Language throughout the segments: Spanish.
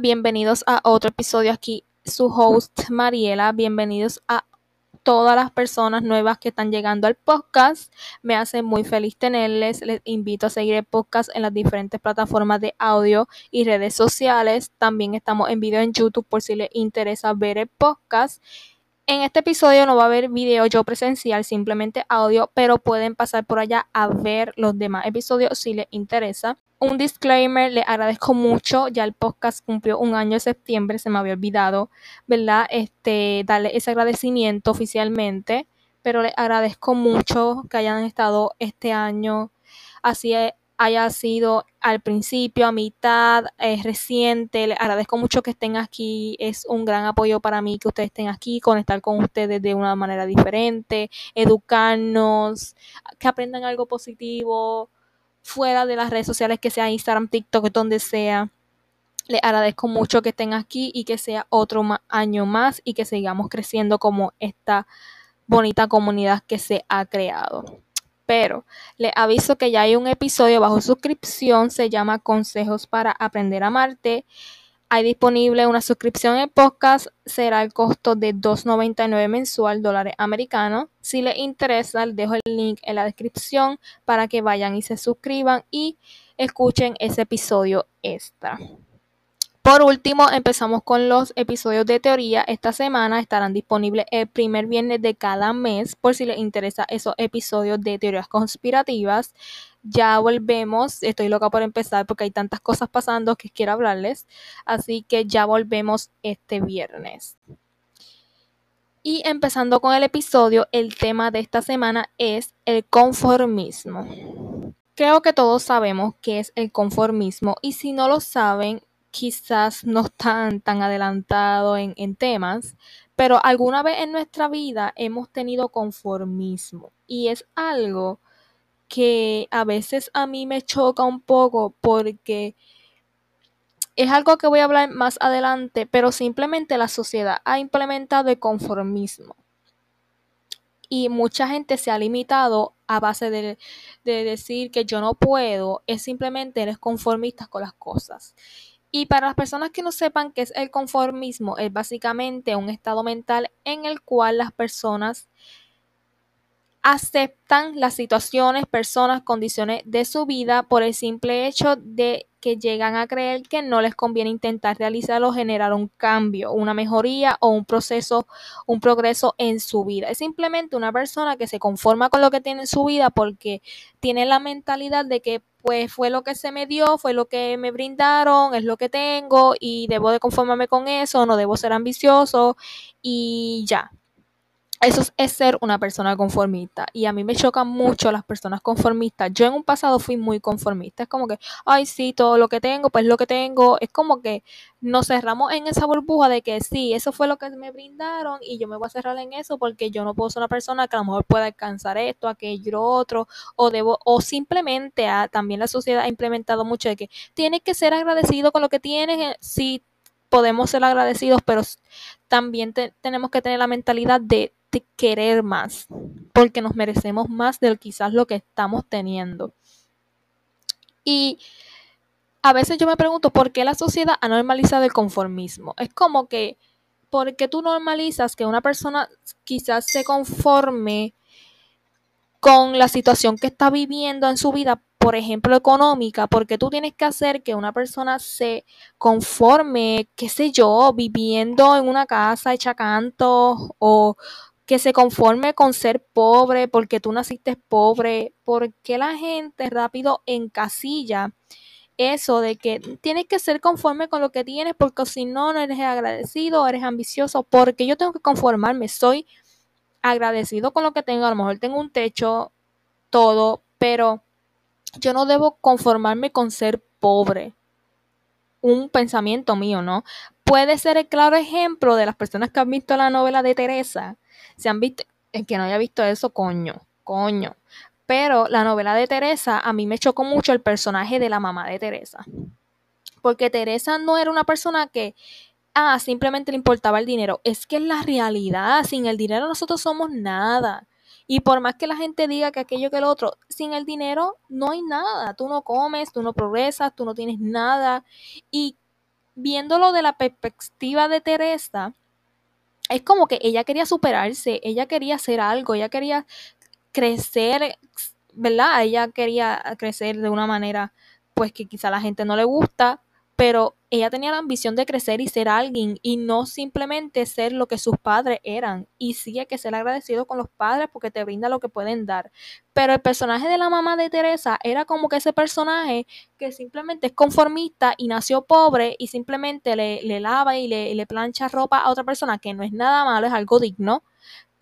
Bienvenidos a otro episodio aquí, su host Mariela, bienvenidos a todas las personas nuevas que están llegando al podcast. Me hace muy feliz tenerles. Les invito a seguir el podcast en las diferentes plataformas de audio y redes sociales. También estamos en video en YouTube por si les interesa ver el podcast. En este episodio no va a haber video yo presencial, simplemente audio, pero pueden pasar por allá a ver los demás episodios si les interesa. Un disclaimer, le agradezco mucho, ya el podcast cumplió un año de septiembre, se me había olvidado, ¿verdad? Este, darle ese agradecimiento oficialmente, pero le agradezco mucho que hayan estado este año así haya sido al principio, a mitad, es reciente. Les agradezco mucho que estén aquí. Es un gran apoyo para mí que ustedes estén aquí, conectar con ustedes de una manera diferente, educarnos, que aprendan algo positivo fuera de las redes sociales, que sea Instagram, TikTok, donde sea. Les agradezco mucho que estén aquí y que sea otro año más y que sigamos creciendo como esta bonita comunidad que se ha creado pero le aviso que ya hay un episodio bajo suscripción, se llama Consejos para aprender a amarte. Hay disponible una suscripción en podcast, será el costo de $2.99 mensual, dólares americanos. Si les interesa, les dejo el link en la descripción para que vayan y se suscriban y escuchen ese episodio extra. Por último, empezamos con los episodios de teoría. Esta semana estarán disponibles el primer viernes de cada mes por si les interesa esos episodios de teorías conspirativas. Ya volvemos, estoy loca por empezar porque hay tantas cosas pasando que quiero hablarles. Así que ya volvemos este viernes. Y empezando con el episodio, el tema de esta semana es el conformismo. Creo que todos sabemos qué es el conformismo y si no lo saben, quizás no están tan adelantados en, temas, pero alguna vez en nuestra vida hemos tenido conformismo y es algo que a veces a mí me choca un poco porque es algo que voy a hablar más adelante, pero simplemente la sociedad ha implementado el conformismo. Y mucha gente se ha limitado a base de decir que yo no puedo, es simplemente eres conformista con las cosas. Y para las personas que no sepan qué es el conformismo, es básicamente un estado mental en el cual las personas aceptan las situaciones, personas, condiciones de su vida por el simple hecho de que llegan a creer que no les conviene intentar realizar o generar un cambio, una mejoría o un proceso, un progreso en su vida. Es simplemente una persona que se conforma con lo que tiene en su vida porque tiene la mentalidad de que pues fue lo que se me dio, fue lo que me brindaron, es lo que tengo y debo de conformarme con eso, no debo ser ambicioso y ya. Eso es ser una persona conformista. Y a mí me chocan mucho las personas conformistas. Yo en un pasado fui muy conformista. Es como que, ay, sí, todo lo que tengo, pues lo que tengo. Es como que nos cerramos en esa burbuja de que sí, eso fue lo que me brindaron y yo me voy a cerrar en eso porque yo no puedo ser una persona que a lo mejor pueda alcanzar esto, aquello, otro. O debo, o simplemente también la sociedad ha implementado mucho de que tienes que ser agradecido con lo que tienes. Eh, sí, podemos ser agradecidos, pero también tenemos que tener la mentalidad de querer más, porque nos merecemos más de quizás lo que estamos teniendo. Y a veces yo me pregunto por qué la sociedad ha normalizado el conformismo. Es como que, ¿por qué tú normalizas que una persona quizás se conforme con la situación que está viviendo en su vida, por ejemplo, económica, porque tú tienes que hacer que una persona se conforme, qué sé yo, viviendo en una casa hecha canto o que se conforme con ser pobre porque tú naciste pobre, porque la gente rápido encasilla eso de que tienes que ser conforme con lo que tienes porque si no, no eres agradecido, eres ambicioso, porque yo tengo que conformarme, soy agradecido con lo que tengo, a lo mejor tengo un techo, todo, pero yo no debo conformarme con ser pobre. Un pensamiento mío, ¿no? Puede ser el claro ejemplo de las personas que han visto la novela de Teresa, se han visto, el que no haya visto eso, coño, coño. Pero la novela de Teresa, a mí me chocó mucho el personaje de la mamá de Teresa. Porque Teresa no era una persona que, ah, simplemente le importaba el dinero. Es que en la realidad, sin el dinero nosotros somos nada. Y por más que la gente diga que aquello que el otro, sin el dinero no hay nada. Tú no comes, tú no progresas, tú no tienes nada. Y viéndolo de la perspectiva de Teresa, es como que ella quería superarse, ella quería hacer algo, ella quería crecer, ¿verdad? Ella quería crecer de una manera pues que quizá la gente no le gusta, pero ella tenía la ambición de crecer y ser alguien y no simplemente ser lo que sus padres eran. Y sí hay que ser agradecido con los padres porque te brinda lo que pueden dar. Pero el personaje de la mamá de Teresa era como que ese personaje que simplemente es conformista y nació pobre y simplemente le, le lava y le, le plancha ropa a otra persona, que no es nada malo, es algo digno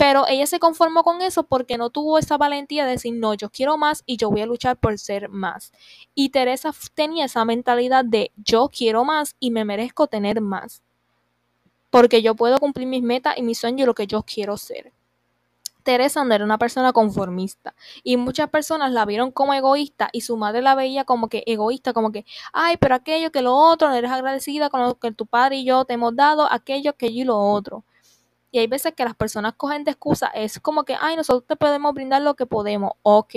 pero ella se conformó con eso porque no tuvo esa valentía de decir, no, yo quiero más y yo voy a luchar por ser más. Y Teresa tenía esa mentalidad de, yo quiero más y me merezco tener más. Porque yo puedo cumplir mis metas y mis sueños y lo que yo quiero ser. Teresa no era una persona conformista y muchas personas la vieron como egoísta y su madre la veía como que egoísta, como que, ay, pero aquello que lo otro, no eres agradecida con lo que tu padre y yo te hemos dado, aquello, aquello y lo otro. Y hay veces que las personas cogen de excusa, es como que, ay, nosotros te podemos brindar lo que podemos, ok,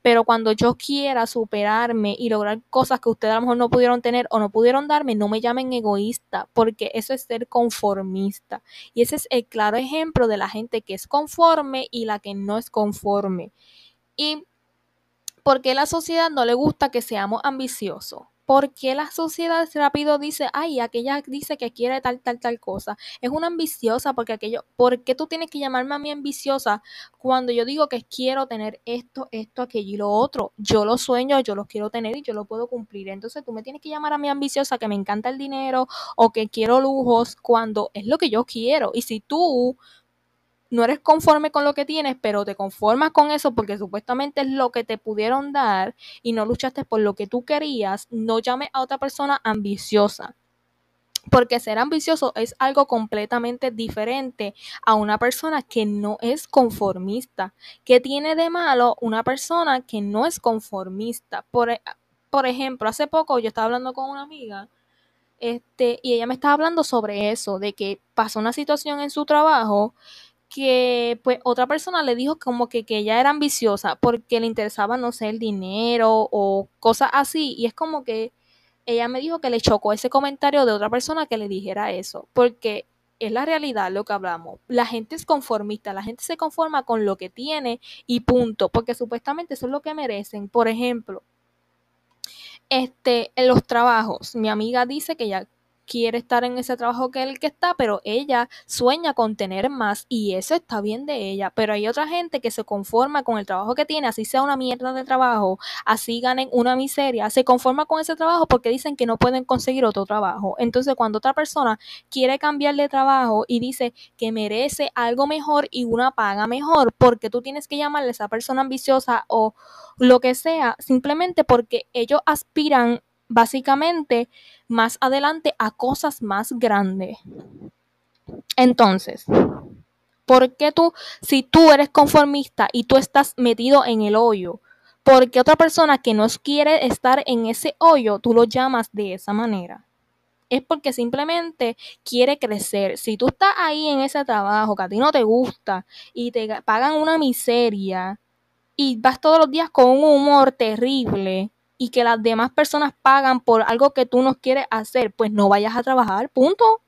pero cuando yo quiera superarme y lograr cosas que ustedes a lo mejor no pudieron tener o no pudieron darme, no me llamen egoísta, porque eso es ser conformista. Y ese es el claro ejemplo de la gente que es conforme y la que no es conforme. Y porque la sociedad no le gusta que seamos ambiciosos ¿Por qué la sociedad rápido dice, ay, aquella dice que quiere tal, tal, tal cosa? Es una ambiciosa porque aquello, ¿por qué tú tienes que llamarme a mí ambiciosa cuando yo digo que quiero tener esto, esto, aquello y lo otro? Yo lo sueño, yo lo quiero tener y yo lo puedo cumplir. Entonces tú me tienes que llamar a mí ambiciosa que me encanta el dinero o que quiero lujos cuando es lo que yo quiero. Y si tú no eres conforme con lo que tienes, pero te conformas con eso porque supuestamente es lo que te pudieron dar y no luchaste por lo que tú querías, no llames a otra persona ambiciosa. Porque ser ambicioso es algo completamente diferente a una persona que no es conformista. ¿Qué tiene de malo una persona que no es conformista? Por, e, por ejemplo, hace poco yo estaba hablando con una amiga este, y ella me estaba hablando sobre eso, de que pasó una situación en su trabajo que pues otra persona le dijo como que, que ella era ambiciosa porque le interesaba, no sé, el dinero o cosas así. Y es como que ella me dijo que le chocó ese comentario de otra persona que le dijera eso, porque es la realidad lo que hablamos. La gente es conformista, la gente se conforma con lo que tiene y punto, porque supuestamente eso es lo que merecen. Por ejemplo, este, en los trabajos, mi amiga dice que ya quiere estar en ese trabajo que el que está, pero ella sueña con tener más y eso está bien de ella. Pero hay otra gente que se conforma con el trabajo que tiene, así sea una mierda de trabajo, así ganen una miseria, se conforma con ese trabajo porque dicen que no pueden conseguir otro trabajo. Entonces, cuando otra persona quiere cambiar de trabajo y dice que merece algo mejor y una paga mejor, porque tú tienes que llamarle a esa persona ambiciosa o lo que sea, simplemente porque ellos aspiran básicamente más adelante a cosas más grandes. Entonces, ¿por qué tú, si tú eres conformista y tú estás metido en el hoyo, ¿por qué otra persona que no quiere estar en ese hoyo, tú lo llamas de esa manera? Es porque simplemente quiere crecer. Si tú estás ahí en ese trabajo que a ti no te gusta y te pagan una miseria y vas todos los días con un humor terrible, y que las demás personas pagan por algo que tú no quieres hacer, pues no vayas a trabajar, punto.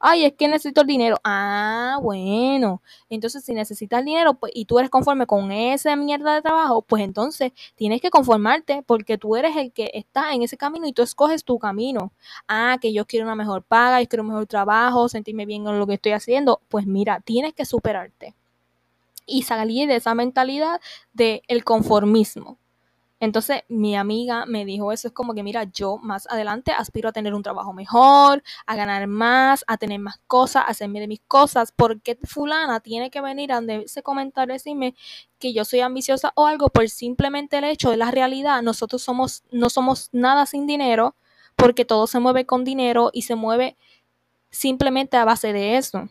Ay, es que necesito el dinero. Ah, bueno. Entonces, si necesitas el dinero pues, y tú eres conforme con esa mierda de trabajo, pues entonces tienes que conformarte porque tú eres el que está en ese camino y tú escoges tu camino. Ah, que yo quiero una mejor paga, yo quiero un mejor trabajo, sentirme bien con lo que estoy haciendo. Pues mira, tienes que superarte y salir de esa mentalidad del el conformismo. Entonces mi amiga me dijo eso, es como que mira, yo más adelante aspiro a tener un trabajo mejor, a ganar más, a tener más cosas, a hacerme de mis cosas, porque fulana tiene que venir a ese comentario decirme que yo soy ambiciosa o algo por simplemente el hecho de la realidad, nosotros somos, no somos nada sin dinero, porque todo se mueve con dinero y se mueve simplemente a base de eso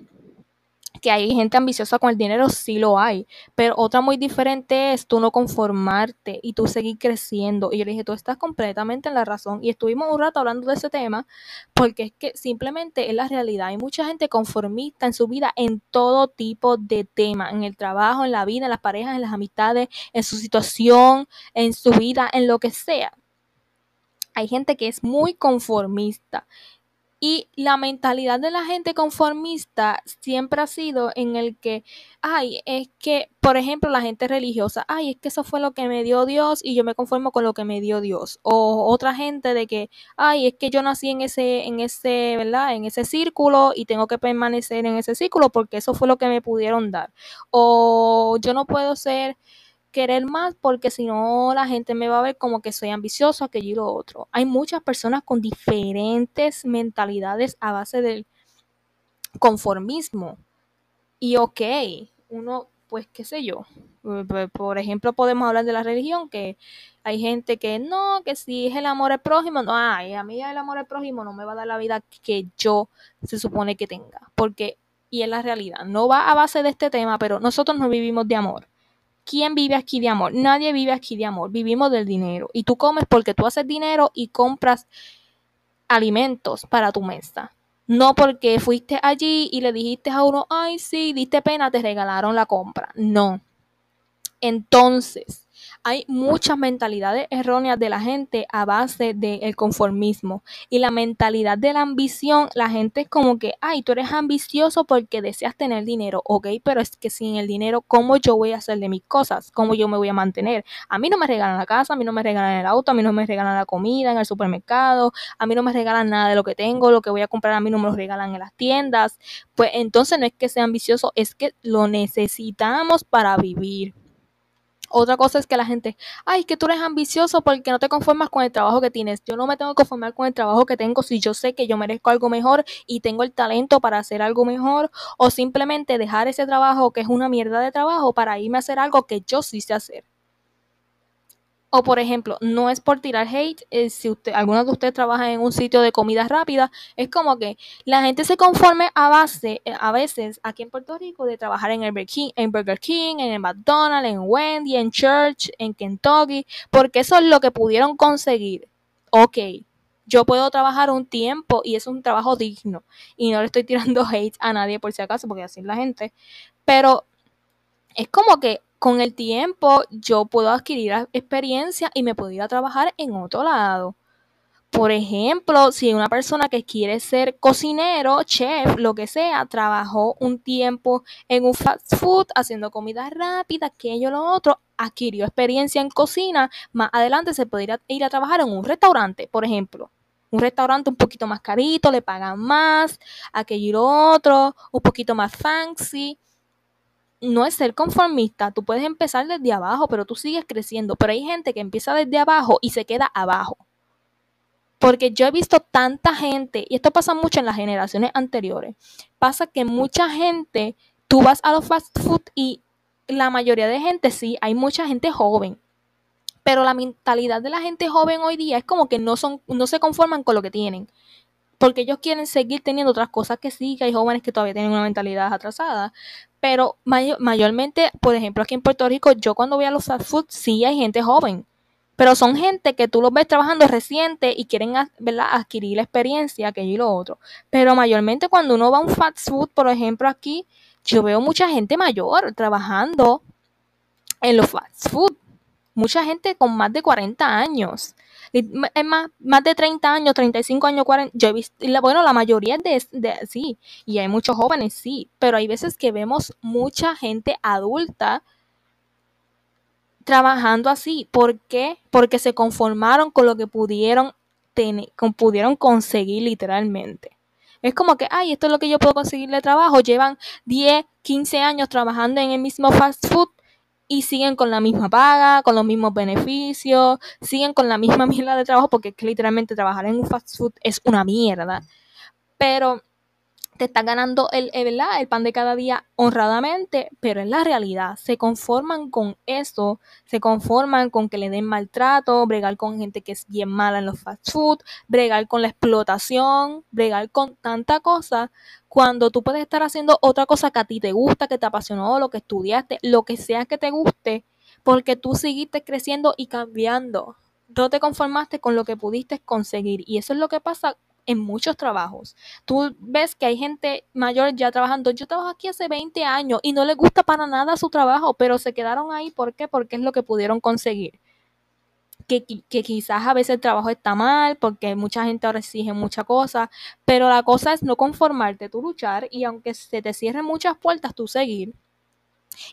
que hay gente ambiciosa con el dinero, sí lo hay, pero otra muy diferente es tú no conformarte y tú seguir creciendo. Y yo le dije, tú estás completamente en la razón. Y estuvimos un rato hablando de ese tema, porque es que simplemente es la realidad. Hay mucha gente conformista en su vida en todo tipo de temas, en el trabajo, en la vida, en las parejas, en las amistades, en su situación, en su vida, en lo que sea. Hay gente que es muy conformista Y la mentalidad de la gente conformista siempre ha sido en el que, ay, es que, por ejemplo, la gente religiosa, ay, es que eso fue lo que me dio Dios y yo me conformo con lo que me dio Dios. O otra gente de que, ay, es que yo nací en ese, en ese, ¿verdad? En ese círculo y tengo que permanecer en ese círculo porque eso fue lo que me pudieron dar. O yo no puedo ser querer más porque si no la gente me va a ver como que soy ambicioso, aquello y lo otro. Hay muchas personas con diferentes mentalidades a base del conformismo. Y ok, uno, pues qué sé yo, por ejemplo podemos hablar de la religión, que hay gente que no, que si es el amor al prójimo, no, ay, a mí el amor al prójimo no me va a dar la vida que yo se supone que tenga, porque, y es la realidad, no va a base de este tema, pero nosotros no vivimos de amor. ¿Quién vive aquí de amor? Nadie vive aquí de amor, vivimos del dinero. Y tú comes porque tú haces dinero y compras alimentos para tu mesa. No porque fuiste allí y le dijiste a uno, ay, sí, diste pena, te regalaron la compra. No. Entonces, hay muchas mentalidades erróneas de la gente a base del conformismo. Y la mentalidad de la ambición, la gente es como que, ay, tú eres ambicioso porque deseas tener dinero, ok, pero es que sin el dinero, ¿cómo yo voy a hacer de mis cosas? ¿Cómo yo me voy a mantener? A mí no me regalan la casa, a mí no me regalan el auto, a mí no me regalan la comida en el supermercado, a mí no me regalan nada de lo que tengo, lo que voy a comprar a mí no me lo regalan en las tiendas. Pues entonces no es que sea ambicioso, es que lo necesitamos para vivir. Otra cosa es que la gente, ay, que tú eres ambicioso porque no te conformas con el trabajo que tienes. Yo no me tengo que conformar con el trabajo que tengo si yo sé que yo merezco algo mejor y tengo el talento para hacer algo mejor o simplemente dejar ese trabajo que es una mierda de trabajo para irme a hacer algo que yo sí sé hacer. O por ejemplo, no es por tirar hate, eh, si usted, algunos de ustedes trabajan en un sitio de comida rápida, es como que la gente se conforme a base, eh, a veces aquí en Puerto Rico, de trabajar en, Burger King, en Burger King, en el McDonald's, en Wendy, en Church, en Kentucky, porque eso es lo que pudieron conseguir. Ok, yo puedo trabajar un tiempo y es un trabajo digno. Y no le estoy tirando hate a nadie por si acaso, porque así es la gente. Pero es como que con el tiempo yo puedo adquirir experiencia y me puedo ir a trabajar en otro lado. Por ejemplo, si una persona que quiere ser cocinero, chef, lo que sea, trabajó un tiempo en un fast food haciendo comida rápida, aquello, lo otro, adquirió experiencia en cocina, más adelante se podría ir a trabajar en un restaurante, por ejemplo. Un restaurante un poquito más carito, le pagan más, aquello y lo otro, un poquito más fancy no es ser conformista, tú puedes empezar desde abajo, pero tú sigues creciendo, pero hay gente que empieza desde abajo y se queda abajo. Porque yo he visto tanta gente, y esto pasa mucho en las generaciones anteriores, pasa que mucha gente, tú vas a los fast food y la mayoría de gente sí, hay mucha gente joven, pero la mentalidad de la gente joven hoy día es como que no, son, no se conforman con lo que tienen porque ellos quieren seguir teniendo otras cosas que sí, que hay jóvenes que todavía tienen una mentalidad atrasada, pero mayormente, por ejemplo, aquí en Puerto Rico, yo cuando voy a los fast food, sí hay gente joven, pero son gente que tú los ves trabajando reciente y quieren adquirir la experiencia, aquello y lo otro. Pero mayormente cuando uno va a un fast food, por ejemplo, aquí, yo veo mucha gente mayor trabajando en los fast food. Mucha gente con más de 40 años. Es más, más de 30 años, 35 años, 40. Yo he visto, bueno, la mayoría de, de, sí, y hay muchos jóvenes, sí, pero hay veces que vemos mucha gente adulta trabajando así. ¿Por qué? Porque se conformaron con lo que pudieron tener, pudieron conseguir literalmente. Es como que, ay, esto es lo que yo puedo conseguir de trabajo. Llevan 10, 15 años trabajando en el mismo fast food y siguen con la misma paga, con los mismos beneficios, siguen con la misma mierda de trabajo, porque es que literalmente trabajar en un fast food es una mierda. Pero te están ganando el, el, el pan de cada día honradamente, pero en la realidad se conforman con eso, se conforman con que le den maltrato, bregar con gente que es bien mala en los fast food, bregar con la explotación, bregar con tanta cosa, cuando tú puedes estar haciendo otra cosa que a ti te gusta, que te apasionó, lo que estudiaste, lo que sea que te guste, porque tú seguiste creciendo y cambiando. No te conformaste con lo que pudiste conseguir. Y eso es lo que pasa en muchos trabajos. Tú ves que hay gente mayor ya trabajando. Yo trabajo aquí hace 20 años y no les gusta para nada su trabajo, pero se quedaron ahí. ¿Por qué? Porque es lo que pudieron conseguir. Que, quizás a veces el trabajo está mal, porque mucha gente ahora exige muchas cosas, pero la cosa es no conformarte, tú luchar y aunque se te cierren muchas puertas, tú seguir.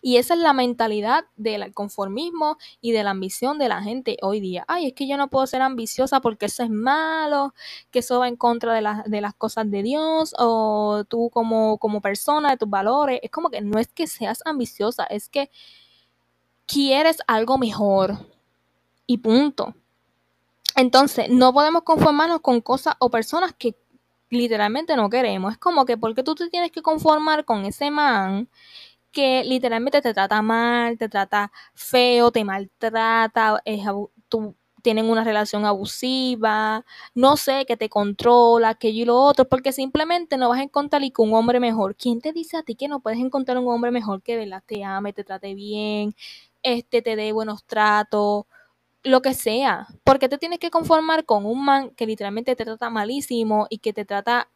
Y esa es la mentalidad del conformismo y de la ambición de la gente hoy día. Ay, es que yo no puedo ser ambiciosa porque eso es malo, que eso va en contra de, de las cosas de Dios, o tú como, como persona, de tus valores. Es como que no es que seas ambiciosa, es que quieres algo mejor. Y punto. Entonces, no podemos conformarnos con cosas o personas que literalmente no queremos. Es como que porque tú te tienes que conformar con ese man que literalmente te trata mal, te trata feo, te maltrata, es, tú, tienen una relación abusiva, no sé, que te controla, aquello y lo otro, porque simplemente no vas a encontrar un hombre mejor. ¿Quién te dice a ti que no puedes encontrar un hombre mejor que te ame, te trate bien, este te dé buenos tratos, lo que sea? Porque te tienes que conformar con un man que literalmente te trata malísimo y que te trata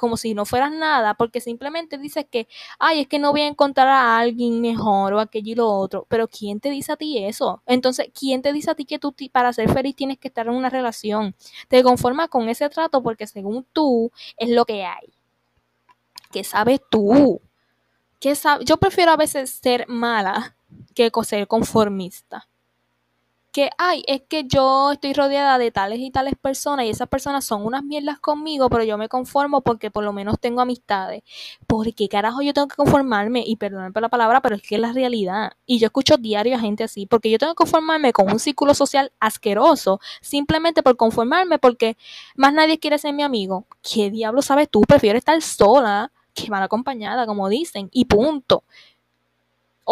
como si no fueras nada, porque simplemente dices que, ay, es que no voy a encontrar a alguien mejor o aquello y lo otro, pero ¿quién te dice a ti eso? Entonces, ¿quién te dice a ti que tú para ser feliz tienes que estar en una relación? Te conformas con ese trato porque según tú es lo que hay. ¿Qué sabes tú? ¿Qué sabes? Yo prefiero a veces ser mala que ser conformista que, ay, es que yo estoy rodeada de tales y tales personas y esas personas son unas mierdas conmigo, pero yo me conformo porque por lo menos tengo amistades. ¿Por qué carajo yo tengo que conformarme? Y perdóname por la palabra, pero es que es la realidad. Y yo escucho diario a gente así, porque yo tengo que conformarme con un círculo social asqueroso, simplemente por conformarme, porque más nadie quiere ser mi amigo. ¿Qué diablo sabes tú? Prefiero estar sola que mal acompañada, como dicen, y punto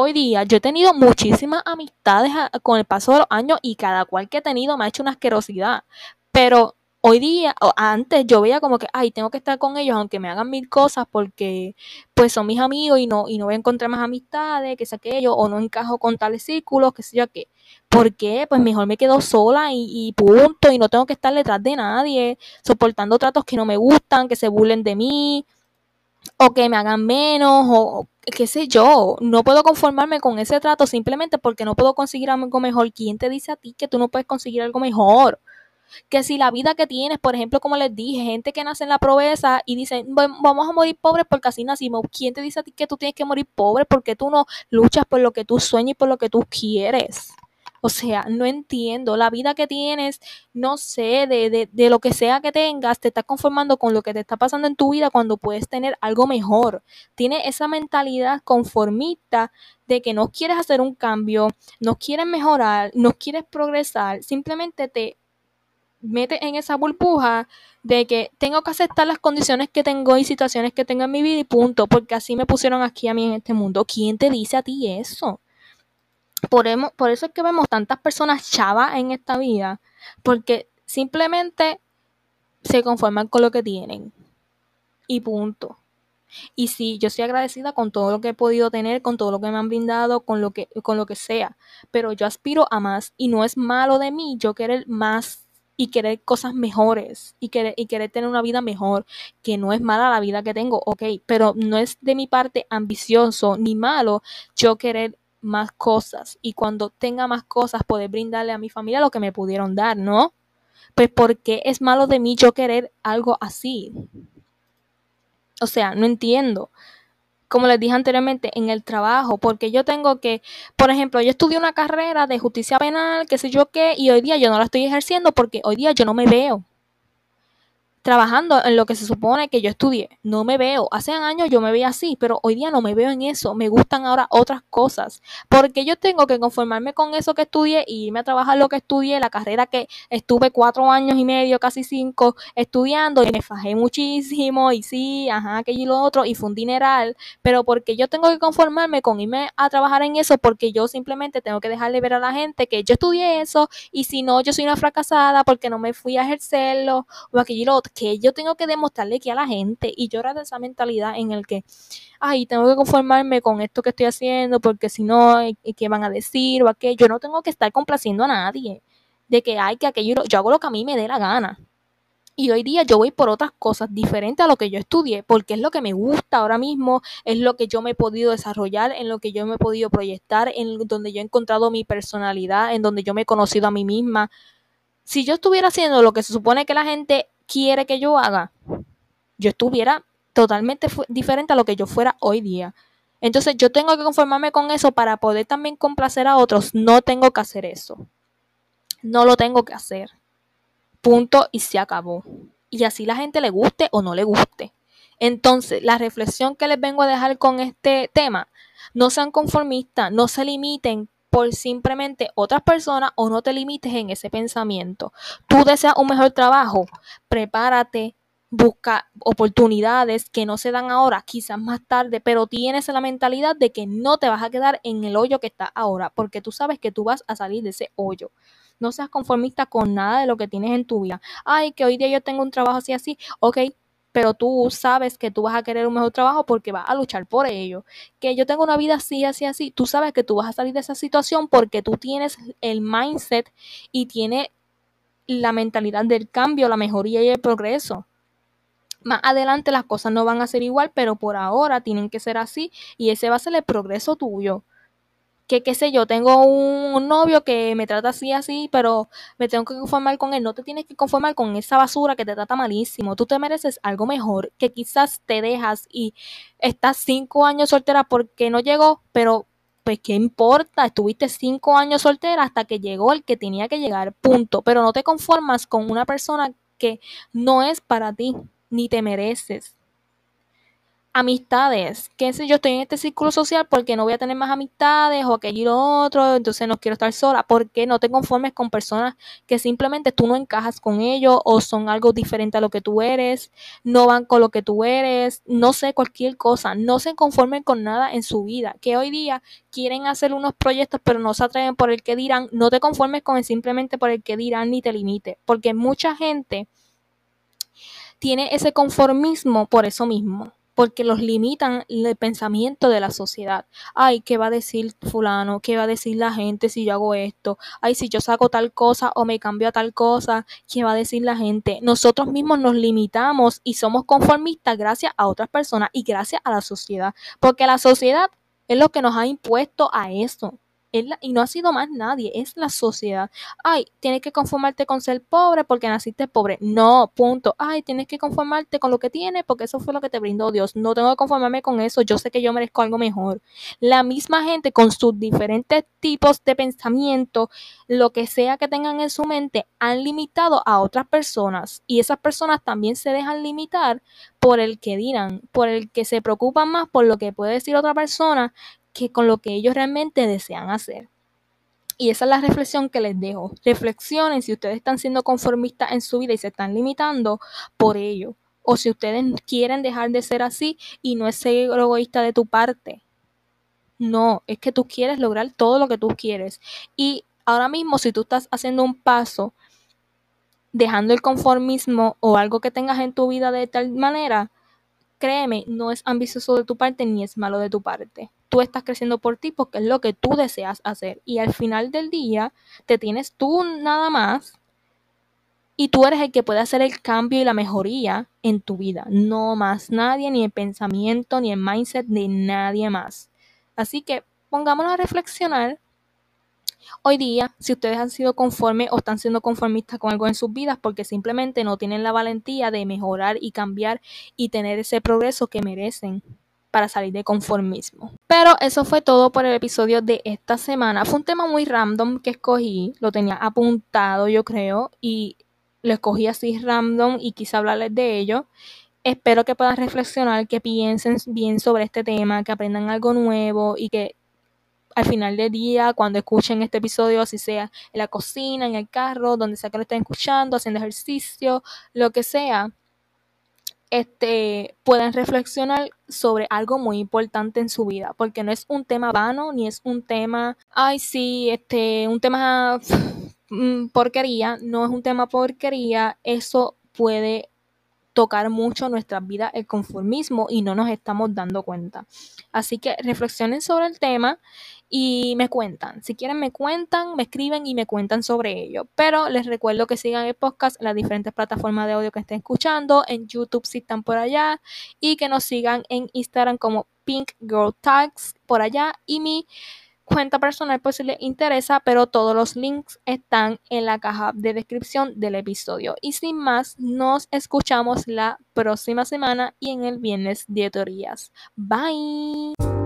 hoy día yo he tenido muchísimas amistades con el paso de los años y cada cual que he tenido me ha hecho una asquerosidad. Pero hoy día, o antes yo veía como que, ay, tengo que estar con ellos aunque me hagan mil cosas porque pues son mis amigos y no, y no voy a encontrar más amistades, que sé aquello, o no encajo con tales círculos, que sé yo qué. ¿Por qué? Pues mejor me quedo sola y, y, punto, y no tengo que estar detrás de nadie, soportando tratos que no me gustan, que se burlen de mí, o que me hagan menos, o qué sé yo, no puedo conformarme con ese trato simplemente porque no puedo conseguir algo mejor. ¿Quién te dice a ti que tú no puedes conseguir algo mejor? Que si la vida que tienes, por ejemplo, como les dije, gente que nace en la pobreza y dicen, vamos a morir pobres porque así nacimos. ¿Quién te dice a ti que tú tienes que morir pobre porque tú no luchas por lo que tú sueñas y por lo que tú quieres? O sea, no entiendo. La vida que tienes, no sé, de, de, de, lo que sea que tengas, te estás conformando con lo que te está pasando en tu vida cuando puedes tener algo mejor. Tienes esa mentalidad conformista de que no quieres hacer un cambio, no quieres mejorar, no quieres progresar, simplemente te metes en esa burbuja de que tengo que aceptar las condiciones que tengo y situaciones que tengo en mi vida y punto, porque así me pusieron aquí a mí en este mundo. ¿Quién te dice a ti eso? Por, por eso es que vemos tantas personas chavas en esta vida, porque simplemente se conforman con lo que tienen. Y punto. Y sí, yo soy agradecida con todo lo que he podido tener, con todo lo que me han brindado, con lo que, con lo que sea. Pero yo aspiro a más y no es malo de mí yo querer más y querer cosas mejores y querer, y querer tener una vida mejor, que no es mala la vida que tengo, ok, pero no es de mi parte ambicioso ni malo yo querer más cosas y cuando tenga más cosas poder brindarle a mi familia lo que me pudieron dar, ¿no? Pues porque es malo de mí yo querer algo así. O sea, no entiendo. Como les dije anteriormente, en el trabajo, porque yo tengo que, por ejemplo, yo estudié una carrera de justicia penal, qué sé yo qué, y hoy día yo no la estoy ejerciendo porque hoy día yo no me veo trabajando en lo que se supone que yo estudié. No me veo. Hace años yo me veía así, pero hoy día no me veo en eso. Me gustan ahora otras cosas. Porque yo tengo que conformarme con eso que estudié y irme a trabajar lo que estudié, la carrera que estuve cuatro años y medio, casi cinco, estudiando y me fajé muchísimo y sí, ajá, aquello y lo otro y fue un dineral. Pero porque yo tengo que conformarme con irme a trabajar en eso porque yo simplemente tengo que dejarle ver a la gente que yo estudié eso y si no, yo soy una fracasada porque no me fui a ejercerlo o aquello y lo otro que yo tengo que demostrarle que a la gente y yo era de esa mentalidad en el que, ay, tengo que conformarme con esto que estoy haciendo porque si no, ¿qué van a decir o aquello? Yo no tengo que estar complaciendo a nadie de que hay que aquello, yo hago lo que a mí me dé la gana. Y hoy día yo voy por otras cosas diferentes a lo que yo estudié, porque es lo que me gusta ahora mismo, es lo que yo me he podido desarrollar, en lo que yo me he podido proyectar, en donde yo he encontrado mi personalidad, en donde yo me he conocido a mí misma. Si yo estuviera haciendo lo que se supone que la gente quiere que yo haga, yo estuviera totalmente diferente a lo que yo fuera hoy día. Entonces yo tengo que conformarme con eso para poder también complacer a otros. No tengo que hacer eso. No lo tengo que hacer. Punto y se acabó. Y así la gente le guste o no le guste. Entonces, la reflexión que les vengo a dejar con este tema, no sean conformistas, no se limiten por simplemente otras personas o no te limites en ese pensamiento. Tú deseas un mejor trabajo, prepárate, busca oportunidades que no se dan ahora, quizás más tarde, pero tienes la mentalidad de que no te vas a quedar en el hoyo que está ahora, porque tú sabes que tú vas a salir de ese hoyo. No seas conformista con nada de lo que tienes en tu vida. Ay, que hoy día yo tengo un trabajo así, así. Ok, pero tú sabes que tú vas a querer un mejor trabajo porque vas a luchar por ello. Que yo tengo una vida así, así, así. Tú sabes que tú vas a salir de esa situación porque tú tienes el mindset y tienes la mentalidad del cambio, la mejoría y el progreso. Más adelante las cosas no van a ser igual, pero por ahora tienen que ser así y ese va a ser el progreso tuyo que qué sé yo, tengo un, novio que me trata así, así, pero me tengo que conformar con él. No te tienes que conformar con esa basura que te trata malísimo. Tú te mereces algo mejor, que quizás te dejas y estás cinco años soltera porque no llegó, pero pues qué importa, estuviste cinco años soltera hasta que llegó el que tenía que llegar, punto. Pero no te conformas con una persona que no es para ti, ni te mereces amistades, qué sé yo, estoy en este círculo social porque no voy a tener más amistades o aquello y lo otro, entonces no quiero estar sola, porque no te conformes con personas que simplemente tú no encajas con ellos o son algo diferente a lo que tú eres, no van con lo que tú eres, no sé, cualquier cosa, no se conformen con nada en su vida, que hoy día quieren hacer unos proyectos pero no se atreven por el que dirán, no te conformes con el simplemente por el que dirán ni te limite, porque mucha gente tiene ese conformismo por eso mismo porque los limitan el pensamiento de la sociedad. Ay, ¿qué va a decir fulano? ¿Qué va a decir la gente si yo hago esto? Ay, si yo saco tal cosa o me cambio a tal cosa, ¿qué va a decir la gente? Nosotros mismos nos limitamos y somos conformistas gracias a otras personas y gracias a la sociedad, porque la sociedad es lo que nos ha impuesto a eso y no ha sido más nadie, es la sociedad. Ay, tienes que conformarte con ser pobre porque naciste pobre. No, punto. Ay, tienes que conformarte con lo que tienes porque eso fue lo que te brindó Dios. No tengo que conformarme con eso. Yo sé que yo merezco algo mejor. La misma gente con sus diferentes tipos de pensamiento, lo que sea que tengan en su mente, han limitado a otras personas y esas personas también se dejan limitar por el que dirán, por el que se preocupan más por lo que puede decir otra persona que con lo que ellos realmente desean hacer. Y esa es la reflexión que les dejo. Reflexionen si ustedes están siendo conformistas en su vida y se están limitando por ello. O si ustedes quieren dejar de ser así y no es ser egoísta de tu parte. No, es que tú quieres lograr todo lo que tú quieres. Y ahora mismo si tú estás haciendo un paso dejando el conformismo o algo que tengas en tu vida de tal manera, créeme, no es ambicioso de tu parte ni es malo de tu parte tú estás creciendo por ti porque es lo que tú deseas hacer. Y al final del día te tienes tú nada más y tú eres el que puede hacer el cambio y la mejoría en tu vida. No más nadie, ni el pensamiento, ni el mindset de nadie más. Así que pongámonos a reflexionar. Hoy día, si ustedes han sido conformes o están siendo conformistas con algo en sus vidas porque simplemente no tienen la valentía de mejorar y cambiar y tener ese progreso que merecen para salir de conformismo. Pero eso fue todo por el episodio de esta semana. Fue un tema muy random que escogí, lo tenía apuntado yo creo y lo escogí así random y quise hablarles de ello. Espero que puedan reflexionar, que piensen bien sobre este tema, que aprendan algo nuevo y que al final del día, cuando escuchen este episodio, así sea en la cocina, en el carro, donde sea que lo estén escuchando, haciendo ejercicio, lo que sea, este, puedan reflexionar sobre algo muy importante en su vida, porque no es un tema vano, ni es un tema, ay, sí, este, un tema mm, porquería, no es un tema porquería, eso puede tocar mucho nuestras vidas el conformismo y no nos estamos dando cuenta. Así que reflexionen sobre el tema y me cuentan. Si quieren me cuentan, me escriben y me cuentan sobre ello. Pero les recuerdo que sigan el podcast en las diferentes plataformas de audio que estén escuchando, en YouTube si están por allá y que nos sigan en Instagram como Pink Girl Tags por allá y mi cuenta personal pues si les interesa, pero todos los links están en la caja de descripción del episodio. Y sin más, nos escuchamos la próxima semana y en el viernes de teorías. Bye.